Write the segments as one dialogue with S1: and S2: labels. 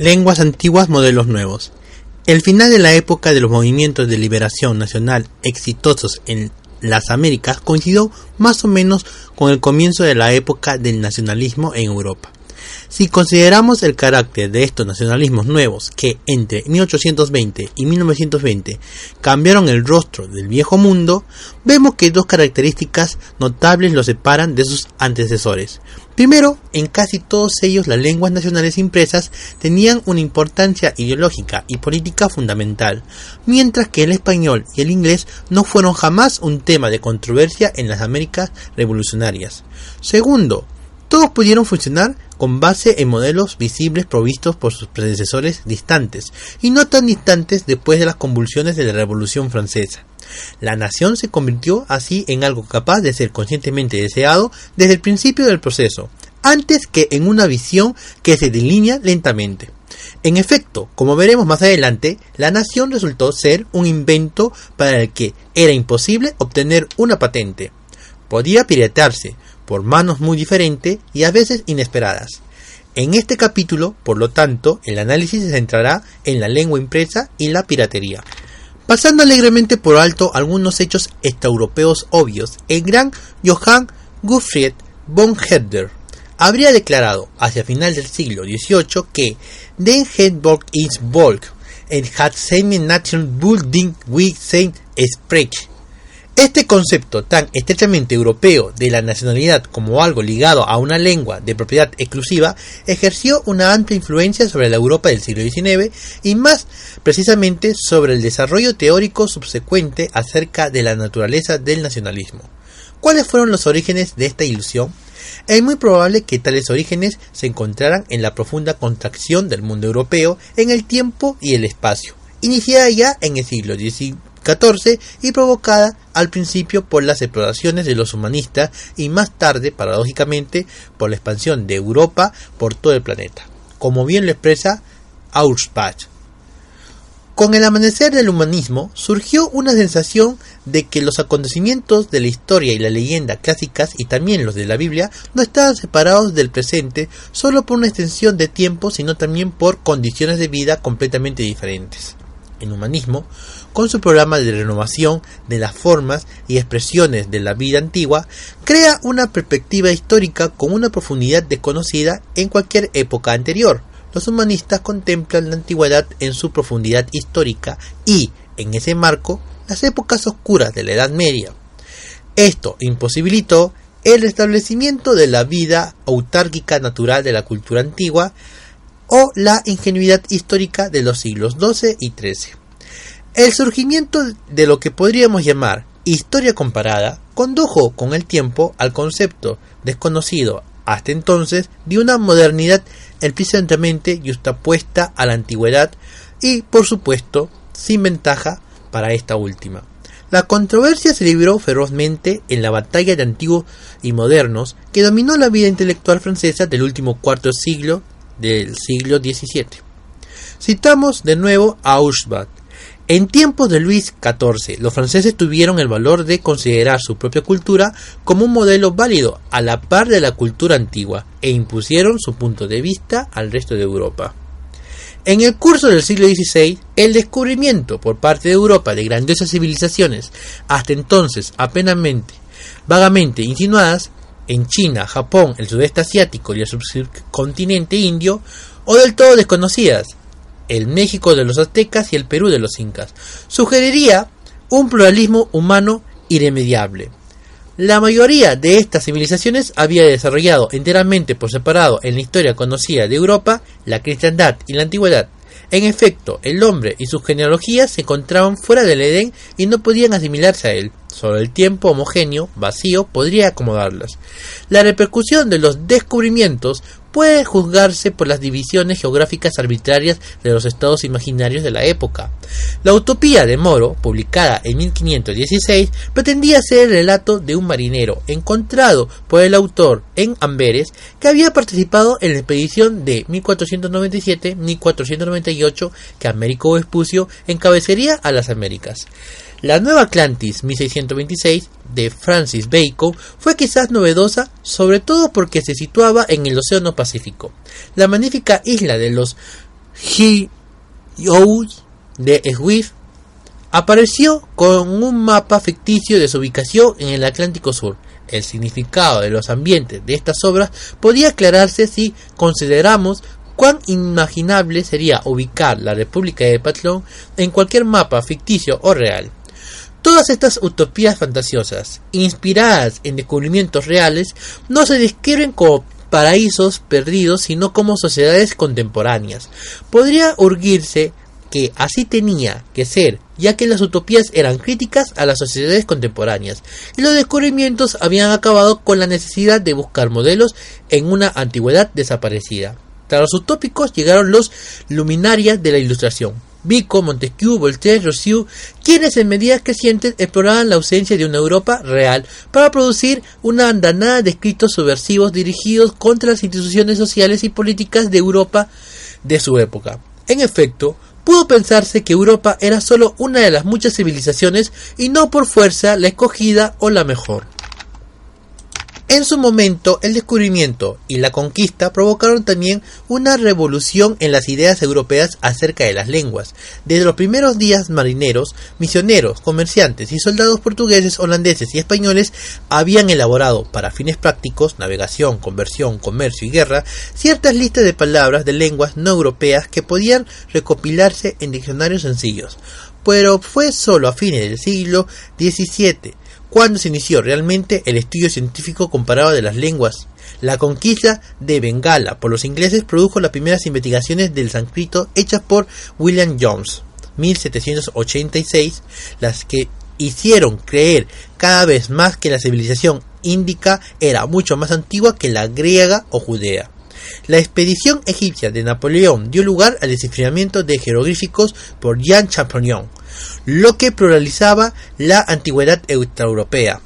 S1: Lenguas antiguas, modelos nuevos. El final de la época de los movimientos de liberación nacional exitosos en las Américas coincidió más o menos con el comienzo de la época del nacionalismo en Europa. Si consideramos el carácter de estos nacionalismos nuevos que entre 1820 y 1920 cambiaron el rostro del viejo mundo, vemos que dos características notables los separan de sus antecesores. Primero, en casi todos ellos las lenguas nacionales impresas tenían una importancia ideológica y política fundamental, mientras que el español y el inglés no fueron jamás un tema de controversia en las Américas revolucionarias. Segundo, todos pudieron funcionar con base en modelos visibles provistos por sus predecesores distantes, y no tan distantes después de las convulsiones de la Revolución Francesa. La nación se convirtió así en algo capaz de ser conscientemente deseado desde el principio del proceso, antes que en una visión que se delinea lentamente. En efecto, como veremos más adelante, la nación resultó ser un invento para el que era imposible obtener una patente. Podía piratearse, por manos muy diferentes y a veces inesperadas. En este capítulo, por lo tanto, el análisis se centrará en la lengua impresa y la piratería. Pasando alegremente por alto algunos hechos extraeuropeos obvios, el gran Johann Gottfried von Herder habría declarado hacia final del siglo XVIII que Den Hedborg is Volk en hat Nation Building we sein Sprech este concepto tan estrechamente europeo de la nacionalidad como algo ligado a una lengua de propiedad exclusiva ejerció una amplia influencia sobre la Europa del siglo XIX y más precisamente sobre el desarrollo teórico subsecuente acerca de la naturaleza del nacionalismo. ¿Cuáles fueron los orígenes de esta ilusión? Es muy probable que tales orígenes se encontraran en la profunda contracción del mundo europeo en el tiempo y el espacio, iniciada ya en el siglo XIX y provocada al principio por las exploraciones de los humanistas y más tarde, paradójicamente, por la expansión de Europa por todo el planeta, como bien lo expresa Auerbach. Con el amanecer del humanismo surgió una sensación de que los acontecimientos de la historia y la leyenda clásicas y también los de la Biblia no estaban separados del presente solo por una extensión de tiempo, sino también por condiciones de vida completamente diferentes. En humanismo, con su programa de renovación de las formas y expresiones de la vida antigua, crea una perspectiva histórica con una profundidad desconocida en cualquier época anterior. Los humanistas contemplan la antigüedad en su profundidad histórica y, en ese marco, las épocas oscuras de la Edad Media. Esto imposibilitó el restablecimiento de la vida autárquica natural de la cultura antigua o la ingenuidad histórica de los siglos XII y XIII. El surgimiento de lo que podríamos llamar historia comparada condujo con el tiempo al concepto desconocido hasta entonces de una modernidad eficientemente justapuesta a la antigüedad y, por supuesto, sin ventaja para esta última. La controversia se libró ferozmente en la batalla de antiguos y modernos que dominó la vida intelectual francesa del último cuarto siglo del siglo XVII. Citamos de nuevo a Auerbach, en tiempos de Luis XIV, los franceses tuvieron el valor de considerar su propia cultura como un modelo válido a la par de la cultura antigua e impusieron su punto de vista al resto de Europa. En el curso del siglo XVI, el descubrimiento por parte de Europa de grandiosas civilizaciones, hasta entonces apenas vagamente insinuadas, en China, Japón, el sudeste asiático y el subcontinente indio, o del todo desconocidas, el México de los aztecas y el Perú de los incas. Sugeriría un pluralismo humano irremediable. La mayoría de estas civilizaciones había desarrollado enteramente por separado en la historia conocida de Europa la cristiandad y la antigüedad. En efecto, el hombre y sus genealogías se encontraban fuera del Edén y no podían asimilarse a él. Solo el tiempo homogéneo, vacío, podría acomodarlas. La repercusión de los descubrimientos puede juzgarse por las divisiones geográficas arbitrarias de los estados imaginarios de la época. La Utopía de Moro, publicada en 1516, pretendía ser el relato de un marinero encontrado por el autor en Amberes que había participado en la expedición de 1497-1498 que Américo Vespucio encabecería a las Américas. La Nueva Atlantis 1626 de Francis Bacon fue quizás novedosa, sobre todo porque se situaba en el Océano Pacífico. La magnífica isla de los Hughes de Swift apareció con un mapa ficticio de su ubicación en el Atlántico Sur. El significado de los ambientes de estas obras podía aclararse si consideramos cuán imaginable sería ubicar la República de Patlón en cualquier mapa ficticio o real. Todas estas utopías fantasiosas, inspiradas en descubrimientos reales, no se describen como paraísos perdidos, sino como sociedades contemporáneas. Podría urgirse que así tenía que ser, ya que las utopías eran críticas a las sociedades contemporáneas, y los descubrimientos habían acabado con la necesidad de buscar modelos en una antigüedad desaparecida. Tras los utópicos llegaron los luminarias de la ilustración, Vico, Montesquieu, Voltaire, Rousseau, quienes en medidas crecientes exploraban la ausencia de una Europa real para producir una andanada de escritos subversivos dirigidos contra las instituciones sociales y políticas de Europa de su época. En efecto, pudo pensarse que Europa era solo una de las muchas civilizaciones y no por fuerza la escogida o la mejor. En su momento, el descubrimiento y la conquista provocaron también una revolución en las ideas europeas acerca de las lenguas. Desde los primeros días marineros, misioneros, comerciantes y soldados portugueses, holandeses y españoles habían elaborado, para fines prácticos, navegación, conversión, comercio y guerra, ciertas listas de palabras de lenguas no europeas que podían recopilarse en diccionarios sencillos. Pero fue solo a fines del siglo XVII cuando se inició realmente el estudio científico comparado de las lenguas. La conquista de Bengala por los ingleses produjo las primeras investigaciones del sánscrito hechas por William Jones, 1786, las que hicieron creer cada vez más que la civilización índica era mucho más antigua que la griega o judea. La expedición egipcia de Napoleón dio lugar al desciframiento de jeroglíficos por Jean Champollion, lo que pluralizaba la antigüedad extraeuropea.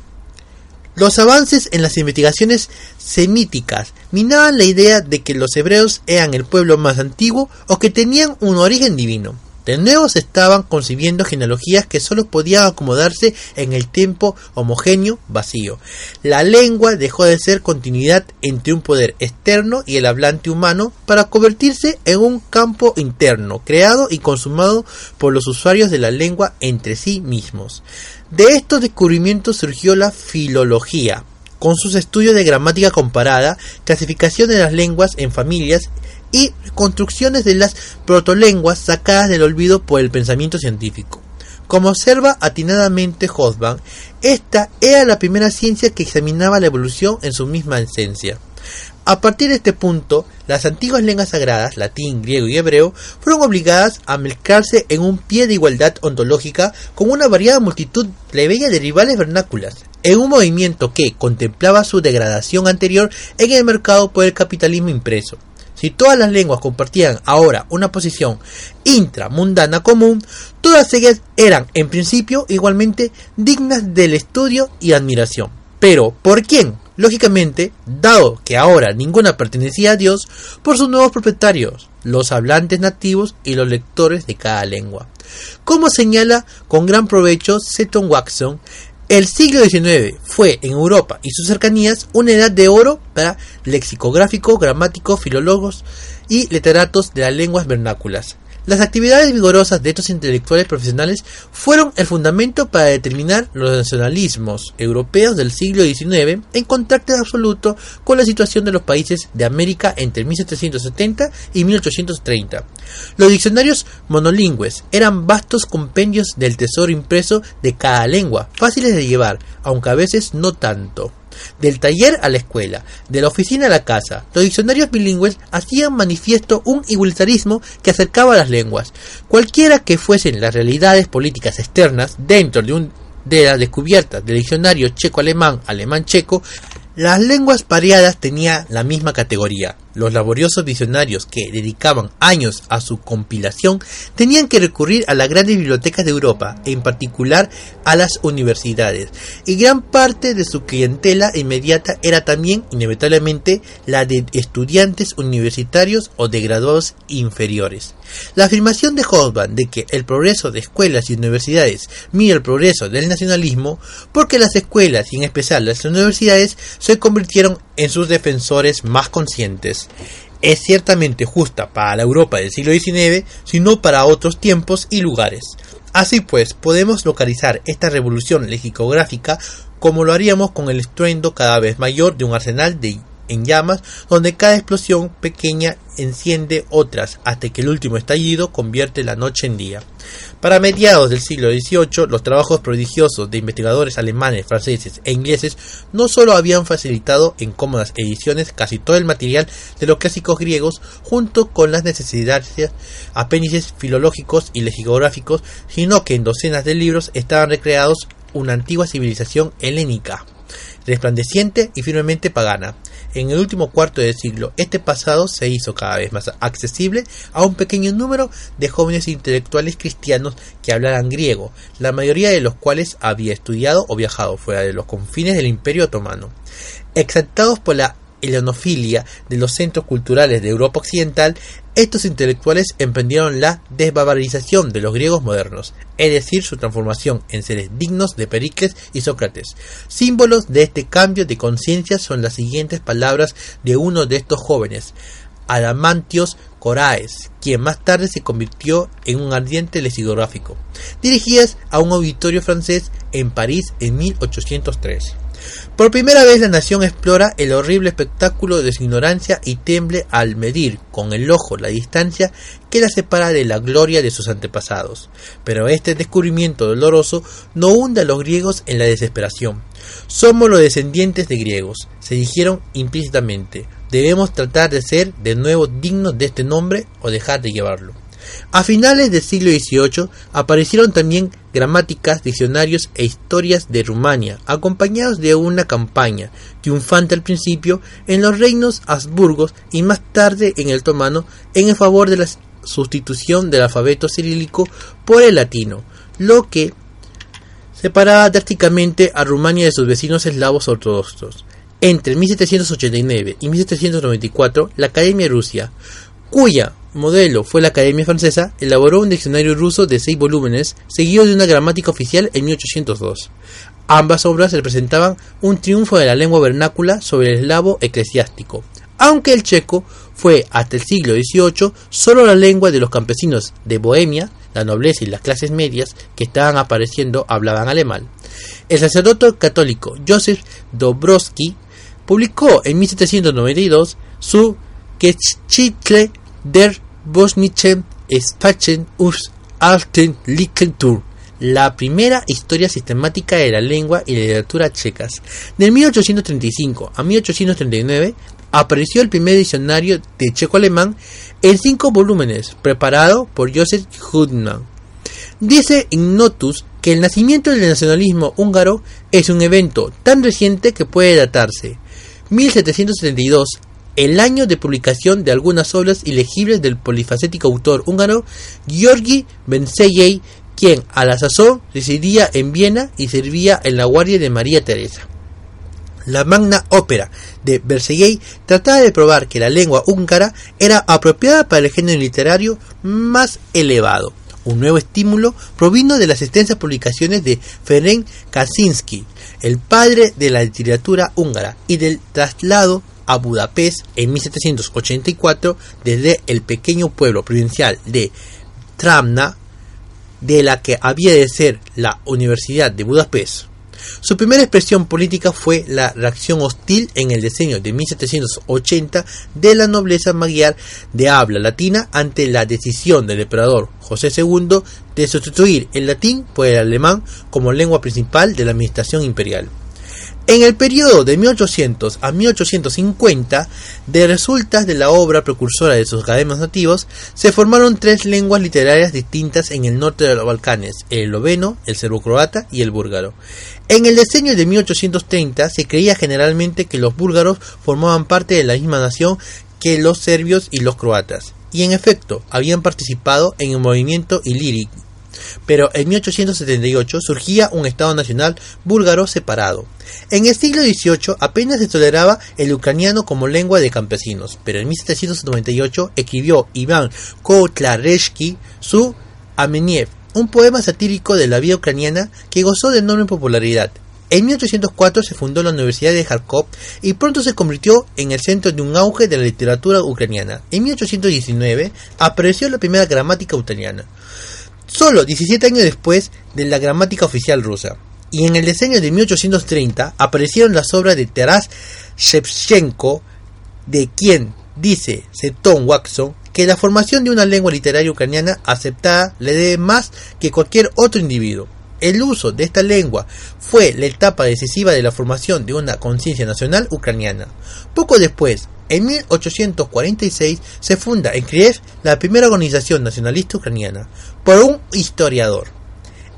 S1: Los avances en las investigaciones semíticas minaban la idea de que los hebreos eran el pueblo más antiguo o que tenían un origen divino. De nuevo se estaban concibiendo genealogías que solo podían acomodarse en el tiempo homogéneo vacío. La lengua dejó de ser continuidad entre un poder externo y el hablante humano para convertirse en un campo interno, creado y consumado por los usuarios de la lengua entre sí mismos. De estos descubrimientos surgió la filología, con sus estudios de gramática comparada, clasificación de las lenguas en familias y construcciones de las protolenguas sacadas del olvido por el pensamiento científico. Como observa atinadamente Hobsbawm, esta era la primera ciencia que examinaba la evolución en su misma esencia. A partir de este punto, las antiguas lenguas sagradas, latín, griego y hebreo, fueron obligadas a mezclarse en un pie de igualdad ontológica con una variada multitud plebeya de rivales vernáculas, en un movimiento que contemplaba su degradación anterior en el mercado por el capitalismo impreso. Si todas las lenguas compartían ahora una posición intramundana común, todas ellas eran en principio igualmente dignas del estudio y admiración. Pero, ¿por quién? Lógicamente, dado que ahora ninguna pertenecía a Dios, por sus nuevos propietarios, los hablantes nativos y los lectores de cada lengua. Como señala con gran provecho Seton Watson, el siglo XIX fue en Europa y sus cercanías una edad de oro para lexicográficos, gramáticos, filólogos y literatos de las lenguas vernáculas. Las actividades vigorosas de estos intelectuales profesionales fueron el fundamento para determinar los nacionalismos europeos del siglo XIX en contacto absoluto con la situación de los países de América entre 1770 y 1830. Los diccionarios monolingües eran vastos compendios del tesoro impreso de cada lengua, fáciles de llevar, aunque a veces no tanto. Del taller a la escuela, de la oficina a la casa, los diccionarios bilingües hacían manifiesto un igualitarismo que acercaba las lenguas. Cualquiera que fuesen las realidades políticas externas dentro de, un, de la descubierta del diccionario checo-alemán, alemán-checo, las lenguas pareadas tenían la misma categoría. Los laboriosos visionarios que dedicaban años a su compilación tenían que recurrir a las grandes bibliotecas de Europa, en particular a las universidades, y gran parte de su clientela inmediata era también, inevitablemente, la de estudiantes universitarios o de graduados inferiores. La afirmación de Hobsbawm de que el progreso de escuelas y universidades mide el progreso del nacionalismo, porque las escuelas y en especial las universidades se convirtieron en sus defensores más conscientes. es ciertamente justa para la Europa del siglo XIX, sino para otros tiempos y lugares. Así pues, podemos localizar esta revolución lexicográfica como lo haríamos con el estruendo cada vez mayor de un arsenal de en llamas, donde cada explosión pequeña enciende otras, hasta que el último estallido convierte la noche en día. Para mediados del siglo XVIII, los trabajos prodigiosos de investigadores alemanes, franceses e ingleses no solo habían facilitado en cómodas ediciones casi todo el material de los clásicos griegos, junto con las necesidades apéndices filológicos y lexicográficos, sino que en docenas de libros estaban recreados una antigua civilización helénica, resplandeciente y firmemente pagana. En el último cuarto de siglo, este pasado se hizo cada vez más accesible a un pequeño número de jóvenes intelectuales cristianos que hablaran griego, la mayoría de los cuales había estudiado o viajado fuera de los confines del Imperio Otomano. Exaltados por la helenofilia de los centros culturales de Europa Occidental, estos intelectuales emprendieron la desbarbarización de los griegos modernos, es decir, su transformación en seres dignos de Pericles y Sócrates. Símbolos de este cambio de conciencia son las siguientes palabras de uno de estos jóvenes, Adamantios Coraes, quien más tarde se convirtió en un ardiente lexicográfico, dirigidas a un auditorio francés en París en 1803. Por primera vez la nación explora el horrible espectáculo de su ignorancia y temble al medir con el ojo la distancia que la separa de la gloria de sus antepasados. Pero este descubrimiento doloroso no hunde a los griegos en la desesperación. Somos los descendientes de griegos, se dijeron implícitamente. Debemos tratar de ser de nuevo dignos de este nombre o dejar de llevarlo. A finales del siglo XVIII aparecieron también gramáticas, diccionarios e historias de Rumania, acompañados de una campaña, triunfante al principio en los reinos Habsburgos y más tarde en el Otomano, en el favor de la sustitución del alfabeto cirílico por el latino, lo que separaba drásticamente a Rumania de sus vecinos eslavos ortodoxos. Entre 1789 y 1794, la Academia Rusia, cuya modelo fue la Academia Francesa, elaboró un diccionario ruso de seis volúmenes, seguido de una gramática oficial en 1802. Ambas obras representaban un triunfo de la lengua vernácula sobre el eslavo eclesiástico, aunque el checo fue hasta el siglo XVIII solo la lengua de los campesinos de Bohemia, la nobleza y las clases medias que estaban apareciendo hablaban alemán. El sacerdote católico Joseph Dobrowski publicó en 1792 su Geschichte der bosnischen Sprachen und Alten Literatur, la primera historia sistemática de la lengua y literatura checas. De 1835 a 1839 apareció el primer diccionario de checo-alemán en cinco volúmenes, preparado por Joseph Hudman. Dice Ignotus que el nacimiento del nacionalismo húngaro es un evento tan reciente que puede datarse 1772 el año de publicación de algunas obras ilegibles del polifacético autor húngaro Georgi Benseyei, quien a la sazón residía en Viena y servía en la guardia de María Teresa. La magna ópera de Berseyei trataba de probar que la lengua húngara era apropiada para el género literario más elevado. Un nuevo estímulo provino de las extensas publicaciones de Ferenc Kaczynski, el padre de la literatura húngara, y del traslado a Budapest en 1784 desde el pequeño pueblo provincial de Tramna, de la que había de ser la Universidad de Budapest. Su primera expresión política fue la reacción hostil en el diseño de 1780 de la nobleza magyar de habla latina ante la decisión del emperador José II de sustituir el latín por el alemán como lengua principal de la administración imperial. En el periodo de 1800 a 1850, de resultas de la obra precursora de sus academias nativos, se formaron tres lenguas literarias distintas en el norte de los Balcanes, el esloveno, el serbo-croata y el búlgaro. En el diseño de 1830 se creía generalmente que los búlgaros formaban parte de la misma nación que los serbios y los croatas, y en efecto habían participado en el movimiento ilírico pero en 1878 surgía un Estado nacional búlgaro separado. En el siglo XVIII apenas se toleraba el ucraniano como lengua de campesinos, pero en 1798 escribió Iván Kotlarevsky su Ameniev, un poema satírico de la vida ucraniana que gozó de enorme popularidad. En 1804 se fundó la Universidad de Kharkov y pronto se convirtió en el centro de un auge de la literatura ucraniana. En 1819 apareció la primera gramática ucraniana, solo 17 años después de la gramática oficial rusa. Y en el diseño de 1830 aparecieron las obras de Taras Shevchenko, de quien dice Seton Watson que la formación de una lengua literaria ucraniana aceptada le debe más que cualquier otro individuo. El uso de esta lengua fue la etapa decisiva de la formación de una conciencia nacional ucraniana. Poco después, en 1846, se funda en Kiev la primera organización nacionalista ucraniana por un historiador.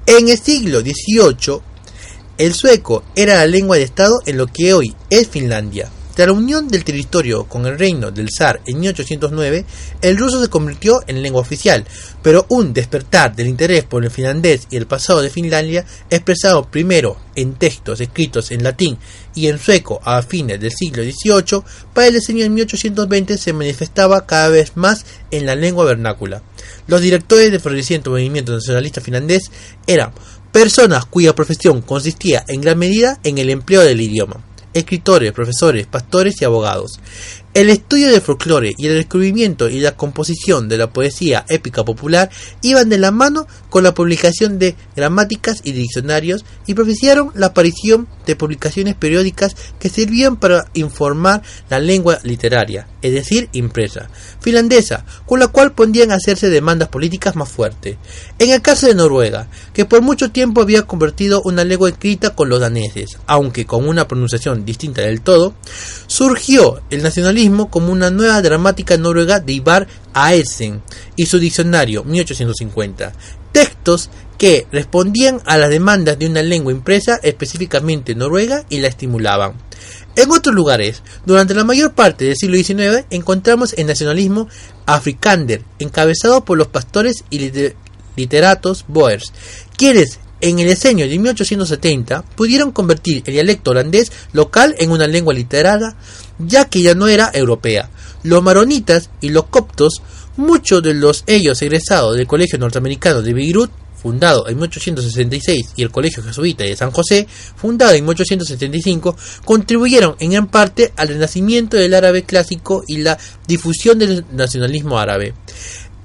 S1: En el siglo XVIII, el sueco era la lengua de Estado en lo que hoy es Finlandia. Tras la unión del territorio con el reino del zar en 1809, el ruso se convirtió en lengua oficial, pero un despertar del interés por el finlandés y el pasado de Finlandia, expresado primero en textos escritos en latín y en sueco a fines del siglo XVIII, para el diseño en 1820 se manifestaba cada vez más en la lengua vernácula. Los directores del floreciente movimiento nacionalista finlandés eran personas cuya profesión consistía en gran medida en el empleo del idioma escritores, profesores, pastores y abogados. El estudio del folclore y el descubrimiento y la composición de la poesía épica popular iban de la mano con la publicación de gramáticas y diccionarios y propiciaron la aparición de publicaciones periódicas que servían para informar la lengua literaria, es decir, impresa, finlandesa, con la cual podían hacerse demandas políticas más fuertes. En el caso de Noruega, que por mucho tiempo había convertido una lengua escrita con los daneses, aunque con una pronunciación distinta del todo, surgió el nacionalismo como una nueva dramática noruega de Ivar Aesen y su diccionario 1850. Textos que respondían a las demandas de una lengua impresa específicamente noruega y la estimulaban. En otros lugares, durante la mayor parte del siglo XIX, encontramos el nacionalismo afrikander, encabezado por los pastores y literatos boers, quienes en el diseño de 1870 pudieron convertir el dialecto holandés local en una lengua literada ya que ya no era europea. Los maronitas y los coptos, muchos de los ellos egresados del Colegio Norteamericano de Beirut, fundado en 1866, y el Colegio Jesuita de San José, fundado en 1875, contribuyeron en gran parte al renacimiento del árabe clásico y la difusión del nacionalismo árabe.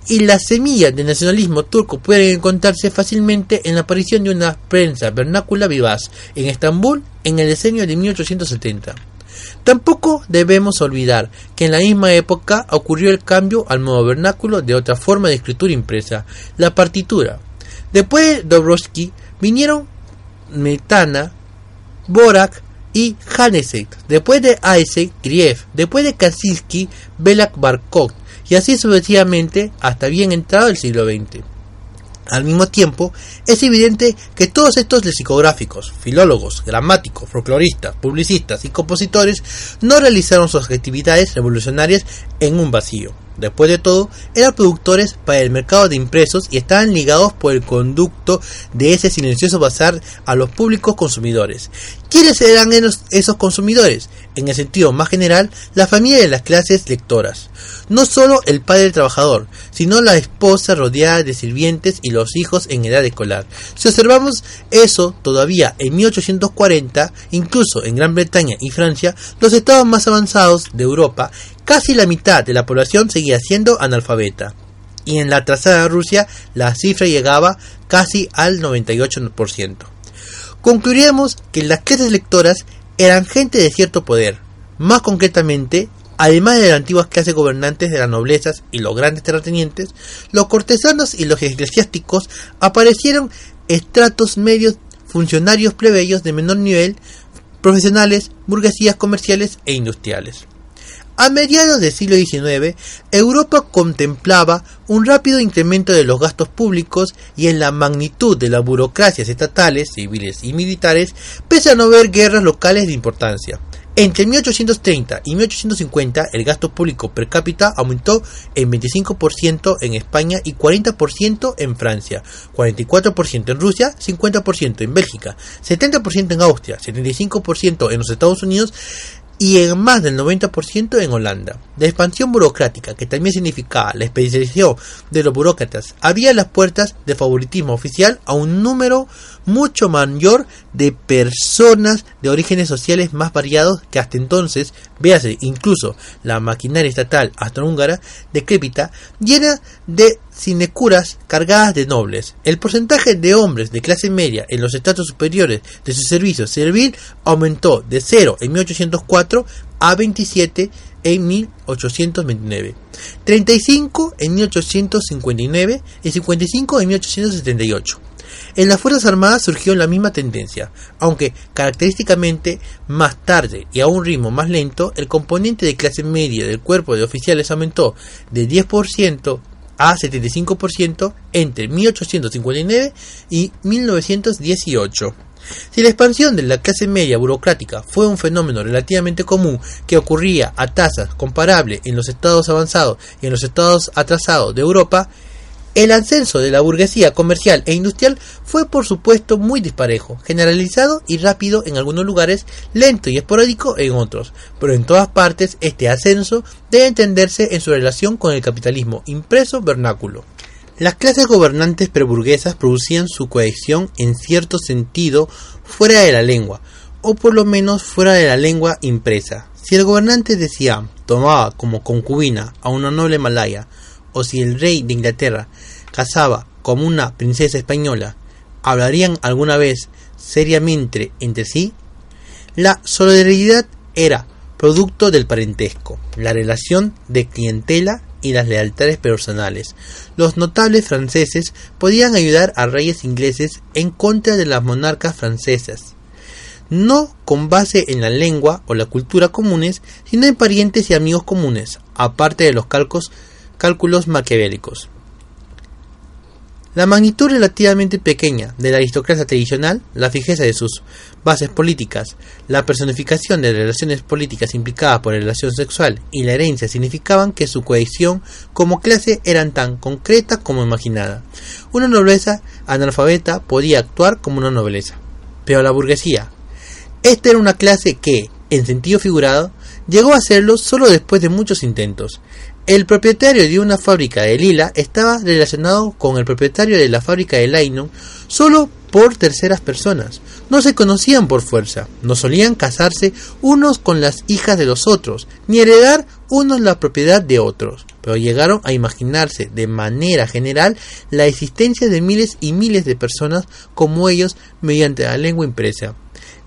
S1: Y las semillas del nacionalismo turco pueden encontrarse fácilmente en la aparición de una prensa vernácula vivaz en Estambul en el diseño de 1870. Tampoco debemos olvidar que en la misma época ocurrió el cambio al modo vernáculo de otra forma de escritura impresa, la partitura. Después de Dobrovsky vinieron Metana, Borak y Hanesek, después de Isaac Griev, después de Kaczynski, Belak Barkov, y así sucesivamente hasta bien entrado el siglo XX. Al mismo tiempo, es evidente que todos estos lexicográficos, filólogos, gramáticos, folcloristas, publicistas y compositores no realizaron sus actividades revolucionarias en un vacío. Después de todo, eran productores para el mercado de impresos y estaban ligados por el conducto de ese silencioso bazar a los públicos consumidores. ¿Quiénes eran esos consumidores? En el sentido más general, la familia de las clases lectoras. No solo el padre del trabajador, sino la esposa rodeada de sirvientes y los hijos en edad escolar. Si observamos eso todavía en 1840, incluso en Gran Bretaña y Francia, los estados más avanzados de Europa Casi la mitad de la población seguía siendo analfabeta, y en la atrasada Rusia la cifra llegaba casi al 98%. Concluiremos que las clases lectoras eran gente de cierto poder, más concretamente, además de las antiguas clases gobernantes de las noblezas y los grandes terratenientes, los cortesanos y los eclesiásticos aparecieron estratos medios funcionarios plebeyos de menor nivel, profesionales, burguesías comerciales e industriales. A mediados del siglo XIX, Europa contemplaba un rápido incremento de los gastos públicos y en la magnitud de las burocracias estatales, civiles y militares, pese a no haber guerras locales de importancia. Entre 1830 y 1850 el gasto público per cápita aumentó en 25% en España y 40% en Francia, 44% en Rusia, 50% en Bélgica, 70% en Austria, 75% en los Estados Unidos y en más del 90% en Holanda. La expansión burocrática, que también significaba la especialización de los burócratas, abría las puertas de favoritismo oficial a un número mucho mayor de personas de orígenes sociales más variados que hasta entonces, véase incluso la maquinaria estatal austrohúngara decrépita, llena de sinecuras cargadas de nobles. El porcentaje de hombres de clase media en los estratos superiores de su servicio servil aumentó de 0 en 1804 a 27 en 1829, 35 en 1859 y 55 en 1878. En las Fuerzas Armadas surgió la misma tendencia, aunque característicamente más tarde y a un ritmo más lento, el componente de clase media del cuerpo de oficiales aumentó de 10% a 75% entre 1859 y 1918. Si la expansión de la clase media burocrática fue un fenómeno relativamente común que ocurría a tasas comparables en los estados avanzados y en los estados atrasados de Europa, el ascenso de la burguesía comercial e industrial fue por supuesto muy disparejo, generalizado y rápido en algunos lugares, lento y esporádico en otros, pero en todas partes este ascenso debe entenderse en su relación con el capitalismo impreso vernáculo. Las clases gobernantes preburguesas producían su cohesión en cierto sentido fuera de la lengua, o por lo menos fuera de la lengua impresa. Si el gobernante decía tomaba como concubina a una noble malaya, o si el rey de Inglaterra casaba como una princesa española, ¿hablarían alguna vez seriamente entre sí? La solidaridad era producto del parentesco, la relación de clientela y las lealtades personales. Los notables franceses podían ayudar a reyes ingleses en contra de las monarcas francesas, no con base en la lengua o la cultura comunes, sino en parientes y amigos comunes, aparte de los calcos cálculos maquiavélicos. La magnitud relativamente pequeña de la aristocracia tradicional, la fijeza de sus bases políticas, la personificación de relaciones políticas implicadas por la relación sexual y la herencia significaban que su cohesión como clase eran tan concreta como imaginada. Una nobleza analfabeta podía actuar como una nobleza. Pero la burguesía. Esta era una clase que, en sentido figurado, llegó a serlo solo después de muchos intentos. El propietario de una fábrica de lila estaba relacionado con el propietario de la fábrica de Lainon solo por terceras personas. No se conocían por fuerza, no solían casarse unos con las hijas de los otros, ni heredar unos la propiedad de otros, pero llegaron a imaginarse de manera general la existencia de miles y miles de personas como ellos mediante la lengua impresa.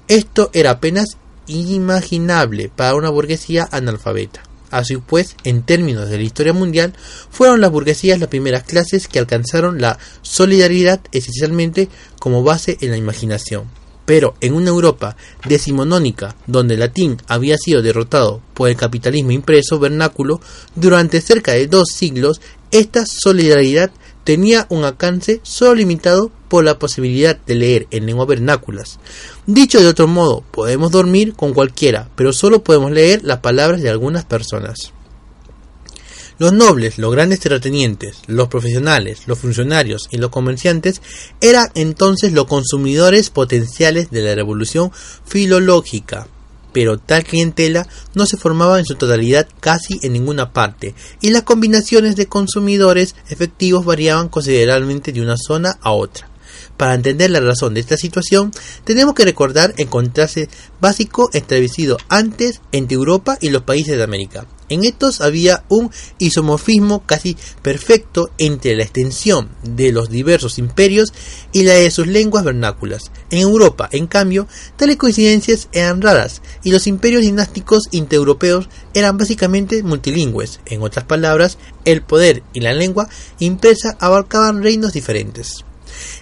S1: Esto era apenas inimaginable para una burguesía analfabeta. Así pues, en términos de la historia mundial, fueron las burguesías las primeras clases que alcanzaron la solidaridad esencialmente como base en la imaginación. Pero en una Europa decimonónica, donde el latín había sido derrotado por el capitalismo impreso vernáculo, durante cerca de dos siglos, esta solidaridad tenía un alcance solo limitado por la posibilidad de leer en lengua vernáculas. Dicho de otro modo, podemos dormir con cualquiera, pero solo podemos leer las palabras de algunas personas. Los nobles, los grandes terratenientes, los profesionales, los funcionarios y los comerciantes eran entonces los consumidores potenciales de la revolución filológica, pero tal clientela no se formaba en su totalidad casi en ninguna parte, y las combinaciones de consumidores efectivos variaban considerablemente de una zona a otra. Para entender la razón de esta situación, tenemos que recordar el contraste básico establecido antes entre Europa y los países de América. En estos había un isomorfismo casi perfecto entre la extensión de los diversos imperios y la de sus lenguas vernáculas. En Europa, en cambio, tales coincidencias eran raras y los imperios dinásticos indoeuropeos eran básicamente multilingües. En otras palabras, el poder y la lengua impresa abarcaban reinos diferentes.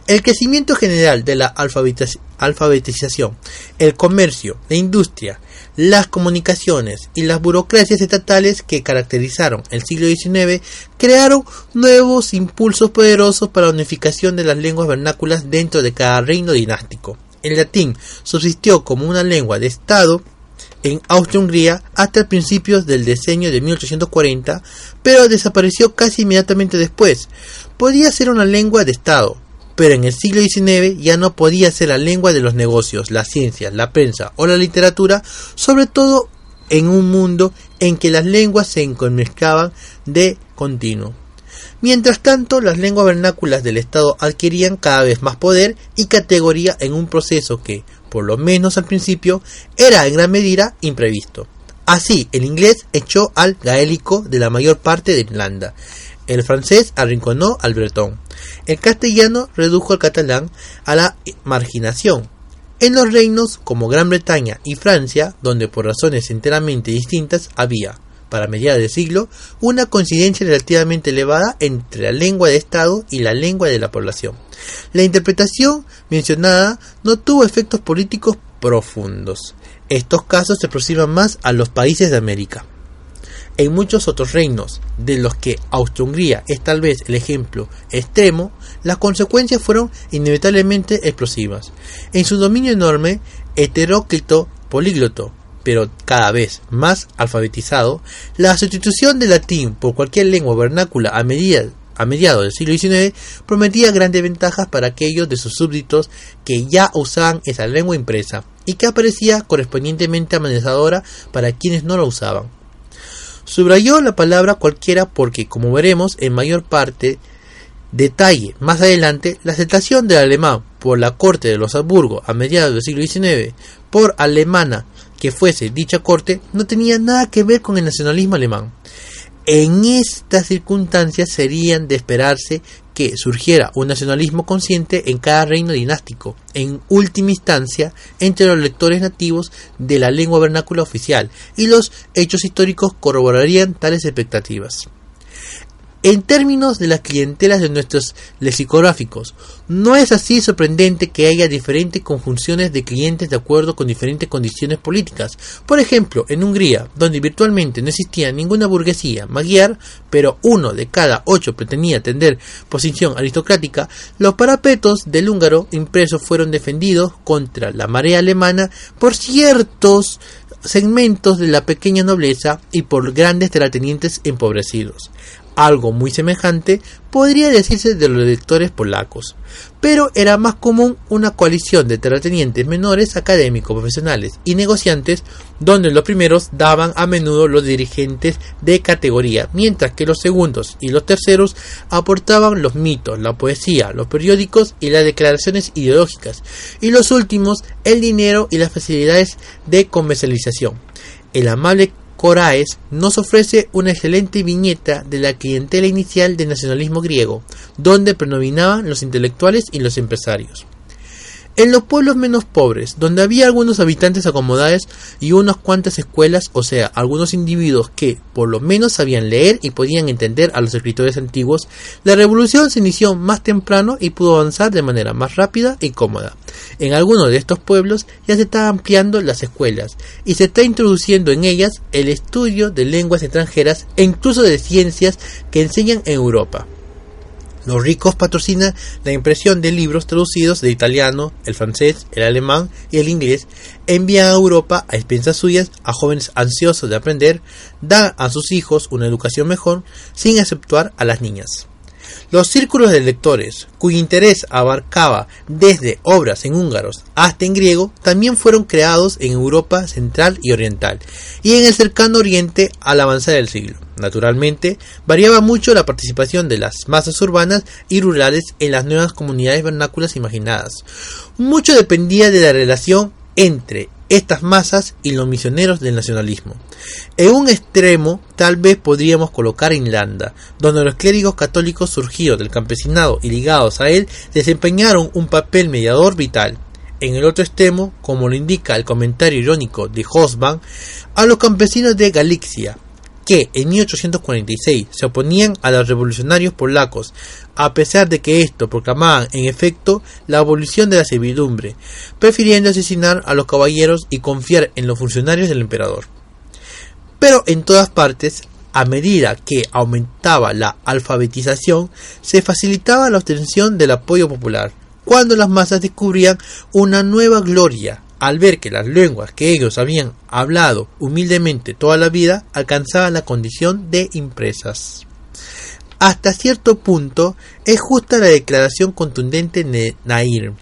S1: El crecimiento general de la alfabetización, el comercio, la industria, las comunicaciones y las burocracias estatales que caracterizaron el siglo XIX crearon nuevos impulsos poderosos para la unificación de las lenguas vernáculas dentro de cada reino dinástico. El latín subsistió como una lengua de Estado en Austria-Hungría hasta principios del decenio de 1840, pero desapareció casi inmediatamente después. Podía ser una lengua de Estado, pero en el siglo XIX ya no podía ser la lengua de los negocios, la ciencia, la prensa o la literatura, sobre todo en un mundo en que las lenguas se enconmezclaban de continuo. Mientras tanto, las lenguas vernáculas del Estado adquirían cada vez más poder y categoría en un proceso que, por lo menos al principio, era en gran medida imprevisto. Así, el inglés echó al gaélico de la mayor parte de Irlanda, el francés arrinconó al bretón, el castellano redujo al catalán a la marginación. En los reinos como Gran Bretaña y Francia, donde por razones enteramente distintas había, para mediados del siglo, una coincidencia relativamente elevada entre la lengua de Estado y la lengua de la población. La interpretación mencionada no tuvo efectos políticos profundos. Estos casos se aproximan más a los países de América. En muchos otros reinos, de los que Austria-Hungría es tal vez el ejemplo extremo, las consecuencias fueron inevitablemente explosivas. En su dominio enorme, heteróclito, polígloto, pero cada vez más alfabetizado, la sustitución del latín por cualquier lengua vernácula a, a mediados del siglo XIX prometía grandes ventajas para aquellos de sus súbditos que ya usaban esa lengua impresa y que aparecía correspondientemente amenazadora para quienes no la usaban. Subrayó la palabra cualquiera porque, como veremos en mayor parte detalle más adelante, la aceptación del alemán por la corte de los Habsburgo a mediados del siglo XIX por alemana que fuese dicha corte no tenía nada que ver con el nacionalismo alemán. En estas circunstancias serían de esperarse que surgiera un nacionalismo consciente en cada reino dinástico, en última instancia entre los lectores nativos de la lengua vernácula oficial, y los hechos históricos corroborarían tales expectativas. En términos de las clientelas de nuestros lexicográficos, no es así sorprendente que haya diferentes conjunciones de clientes de acuerdo con diferentes condiciones políticas. Por ejemplo, en Hungría, donde virtualmente no existía ninguna burguesía magyar, pero uno de cada ocho pretendía tener posición aristocrática, los parapetos del húngaro impreso fueron defendidos contra la marea alemana por ciertos segmentos de la pequeña nobleza y por grandes terratenientes empobrecidos. Algo muy semejante podría decirse de los lectores polacos, pero era más común una coalición de terratenientes menores académicos, profesionales y negociantes, donde los primeros daban a menudo los dirigentes de categoría, mientras que los segundos y los terceros aportaban los mitos, la poesía, los periódicos y las declaraciones ideológicas, y los últimos el dinero y las facilidades de comercialización. El amable Coraes nos ofrece una excelente viñeta de la clientela inicial del nacionalismo griego, donde predominaban los intelectuales y los empresarios. En los pueblos menos pobres, donde había algunos habitantes acomodados y unas cuantas escuelas, o sea, algunos individuos que por lo menos sabían leer y podían entender a los escritores antiguos, la revolución se inició más temprano y pudo avanzar de manera más rápida y cómoda. En algunos de estos pueblos ya se están ampliando las escuelas y se está introduciendo en ellas el estudio de lenguas extranjeras e incluso de ciencias que enseñan en Europa. Los ricos patrocinan la impresión de libros traducidos de italiano, el francés, el alemán y el inglés, envían a Europa a expensas suyas a jóvenes ansiosos de aprender, dan a sus hijos una educación mejor, sin exceptuar a las niñas. Los círculos de lectores, cuyo interés abarcaba desde obras en húngaros hasta en griego, también fueron creados en Europa central y oriental, y en el cercano oriente al avanzar el siglo. Naturalmente, variaba mucho la participación de las masas urbanas y rurales en las nuevas comunidades vernáculas imaginadas. Mucho dependía de la relación entre estas masas y los misioneros del nacionalismo. En un extremo tal vez podríamos colocar Irlanda, donde los clérigos católicos surgidos del campesinado y ligados a él desempeñaron un papel mediador vital. En el otro extremo, como lo indica el comentario irónico de Hosban, a los campesinos de Galicia, que en 1846 se oponían a los revolucionarios polacos, a pesar de que esto proclamaban en efecto la abolición de la servidumbre, prefiriendo asesinar a los caballeros y confiar en los funcionarios del emperador. Pero en todas partes, a medida que aumentaba la alfabetización, se facilitaba la obtención del apoyo popular, cuando las masas descubrían una nueva gloria al ver que las lenguas que ellos habían hablado humildemente toda la vida alcanzaban la condición de impresas. Hasta cierto punto es justa la declaración contundente de Nair.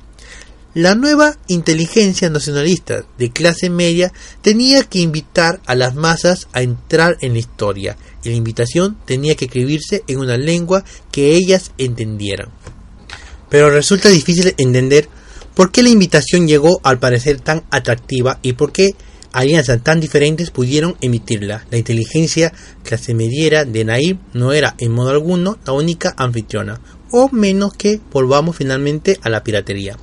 S1: La nueva inteligencia nacionalista de clase media tenía que invitar a las masas a entrar en la historia y la invitación tenía que escribirse en una lengua que ellas entendieran. Pero resulta difícil entender por qué la invitación llegó al parecer tan atractiva y por qué alianzas tan diferentes pudieron emitirla. La inteligencia clase mediera de Naib no era en modo alguno la única anfitriona, o menos que volvamos finalmente a la piratería.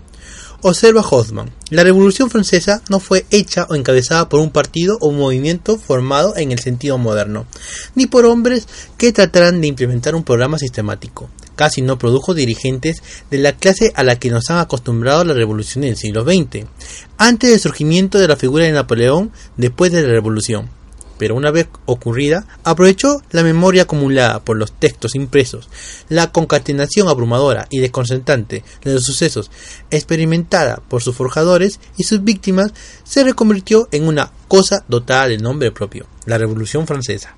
S1: Observa Hoffman. La Revolución Francesa no fue hecha o encabezada por un partido o un movimiento formado en el sentido moderno, ni por hombres que trataran de implementar un programa sistemático. Casi no produjo dirigentes de la clase a la que nos han acostumbrado la revolución del siglo XX, antes del surgimiento de la figura de Napoleón después de la revolución. Pero una vez ocurrida, aprovechó la memoria acumulada por los textos impresos, la concatenación abrumadora y desconcertante de los sucesos experimentada por sus forjadores y sus víctimas, se reconvirtió en una cosa dotada de nombre propio, la Revolución Francesa,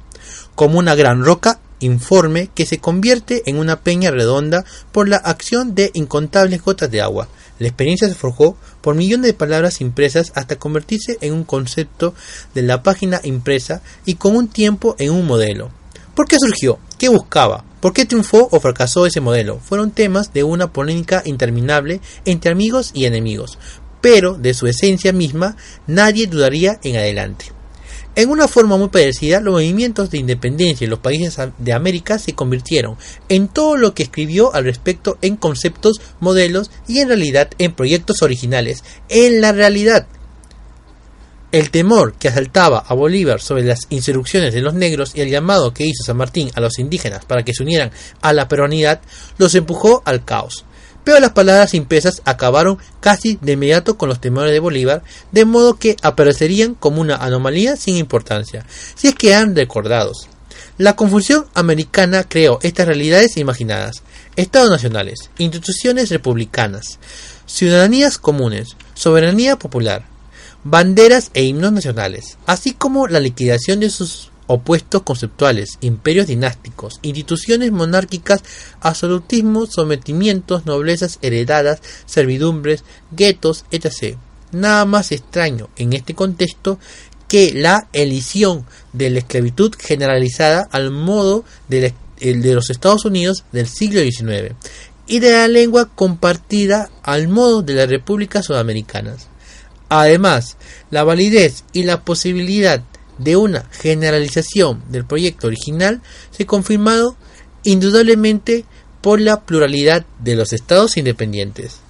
S1: como una gran roca informe que se convierte en una peña redonda por la acción de incontables gotas de agua. La experiencia se forjó por millones de palabras impresas hasta convertirse en un concepto de la página impresa y con un tiempo en un modelo. ¿Por qué surgió? ¿Qué buscaba? ¿Por qué triunfó o fracasó ese modelo? Fueron temas de una polémica interminable entre amigos y enemigos, pero de su esencia misma nadie dudaría en adelante. En una forma muy parecida, los movimientos de independencia en los países de América se convirtieron en todo lo que escribió al respecto en conceptos, modelos y en realidad en proyectos originales. En la realidad, el temor que asaltaba a Bolívar sobre las insurrecciones de los negros y el llamado que hizo San Martín a los indígenas para que se unieran a la peronidad los empujó al caos pero las palabras impresas acabaron casi de inmediato con los temores de Bolívar, de modo que aparecerían como una anomalía sin importancia, si es que eran recordados. La confusión americana creó estas realidades imaginadas, estados nacionales, instituciones republicanas, ciudadanías comunes, soberanía popular, banderas e himnos nacionales, así como la liquidación de sus opuestos conceptuales, imperios dinásticos, instituciones monárquicas, absolutismos, sometimientos, noblezas heredadas, servidumbres, guetos, etc. Nada más extraño en este contexto que la elisión de la esclavitud generalizada al modo de, de los Estados Unidos del siglo XIX y de la lengua compartida al modo de las repúblicas sudamericanas. Además, la validez y la posibilidad de una generalización del proyecto original se confirmado indudablemente por la pluralidad de los estados independientes.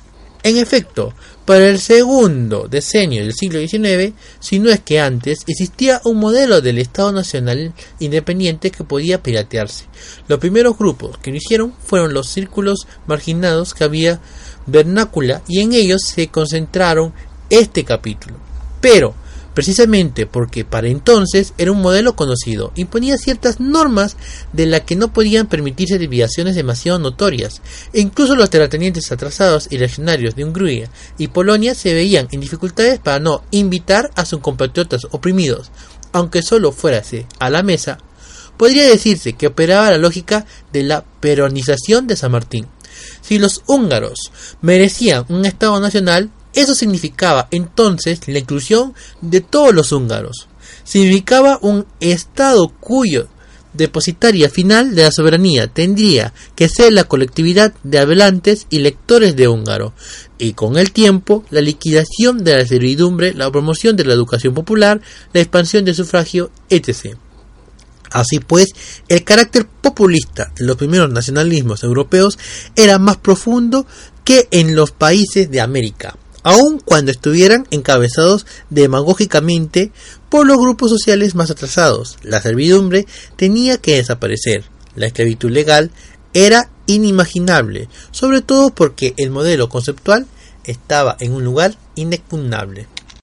S1: En efecto, para el segundo decenio del siglo XIX, si no es que antes, existía un modelo del Estado Nacional independiente que podía piratearse. Los primeros grupos que lo hicieron fueron los círculos marginados que había vernácula y en ellos se concentraron este capítulo. Pero, precisamente porque para entonces era un modelo conocido, imponía ciertas normas de las que no podían permitirse desviaciones demasiado notorias, e incluso los terratenientes atrasados y legionarios de Hungría y Polonia se veían en dificultades para no invitar a sus compatriotas oprimidos, aunque solo fuérase a la mesa, podría decirse que operaba la lógica de la peronización de San Martín. Si los húngaros merecían un Estado nacional, eso significaba entonces la inclusión de todos los húngaros. Significaba un Estado cuyo depositaria final de la soberanía tendría que ser la colectividad de hablantes y lectores de húngaro, y con el tiempo la liquidación de la servidumbre, la promoción de la educación popular, la expansión del sufragio, etc. Así pues, el carácter populista de los primeros nacionalismos europeos era más profundo que en los países de América aun cuando estuvieran encabezados demagógicamente por los grupos sociales más atrasados. La servidumbre tenía que desaparecer. La esclavitud legal era inimaginable, sobre todo porque el modelo conceptual estaba en un lugar inexpugnable.